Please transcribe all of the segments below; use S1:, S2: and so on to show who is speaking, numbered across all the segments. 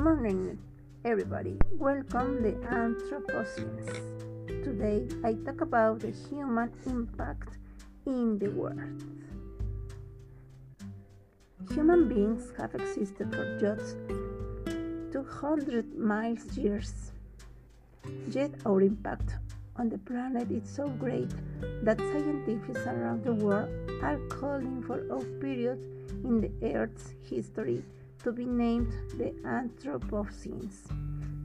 S1: morning, everybody. Welcome the Anthropocene. Today I talk about the human impact in the world. Human beings have existed for just 200 miles years. Yet our impact on the planet is so great that scientists around the world are calling for a period in the Earth's history to be named the Anthropocene,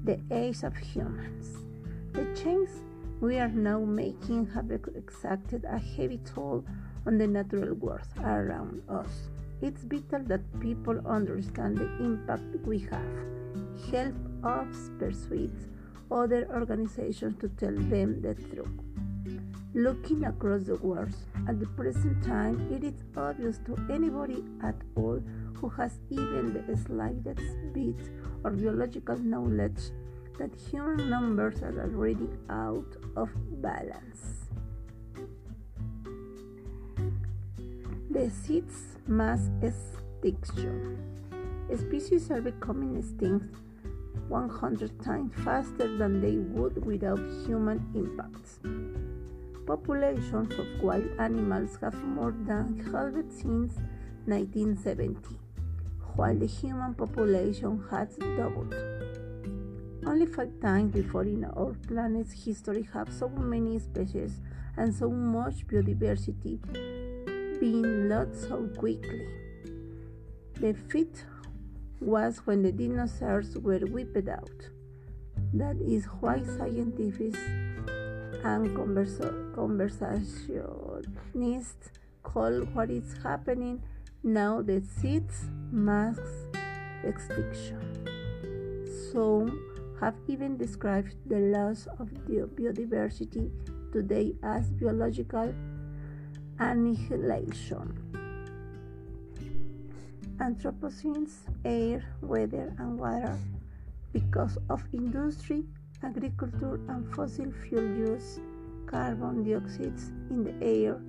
S1: the age of humans. The changes we are now making have exacted a heavy toll on the natural world around us. It's vital that people understand the impact we have. Help us persuade other organizations to tell them the truth. Looking across the world, at the present time, it is obvious to anybody at all who has even the slightest bit of biological knowledge that human numbers are already out of balance. The seeds mass extinction. Species are becoming extinct 100 times faster than they would without human impacts. Populations of wild animals have more than halved since 1970, while the human population has doubled. Only five times before in our planet's history have so many species and so much biodiversity been lost so quickly. The fifth was when the dinosaurs were wiped out. That is why scientists and conservationists call what is happening now the seeds mass extinction. Some have even described the loss of the biodiversity today as biological annihilation. Anthropocenes, air, weather, and water because of industry, agriculture, and fossil fuel use. Carbon dioxide in the air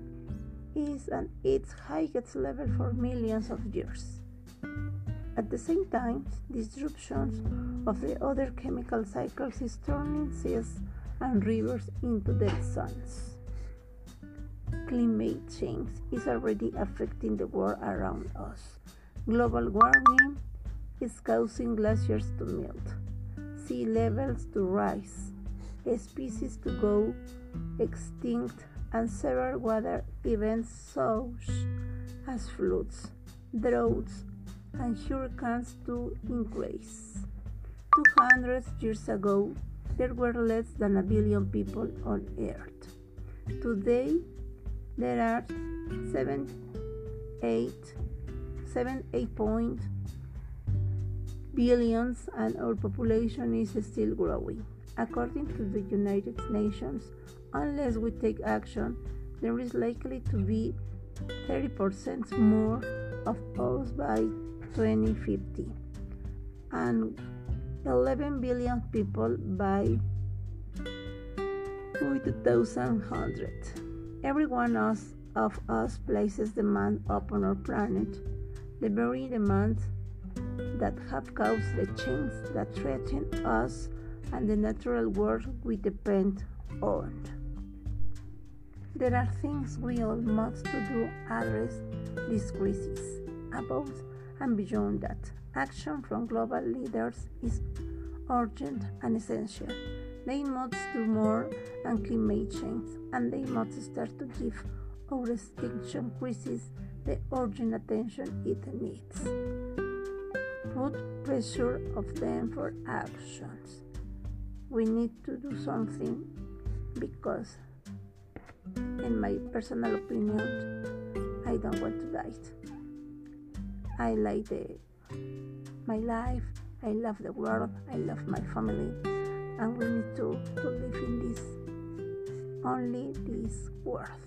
S1: is at its highest level for millions of years. At the same time, disruptions of the other chemical cycles is turning seas and rivers into dead zones. Climate change is already affecting the world around us. Global warming is causing glaciers to melt, sea levels to rise, species to go extinct, and several weather events such as floods, droughts, and hurricanes to increase. 200 years ago, there were less than a billion people on Earth. Today, there are 7, 8, 7, 8 point billions and our population is still growing. According to the United Nations, unless we take action, there is likely to be 30% more of us by 2050 and 11 billion people by 2100. Every one of us places demand upon our planet the very demands that have caused the change that threaten us and the natural world we depend on. There are things we all must do to address these crises. Above and beyond that, action from global leaders is urgent and essential. They must do more on climate change, and they must start to give our extinction crisis the urgent attention it needs. Put pressure of them for actions. We need to do something because, in my personal opinion, I don't want to die. I like the, my life, I love the world, I love my family, and we need to, to live in this, only this world.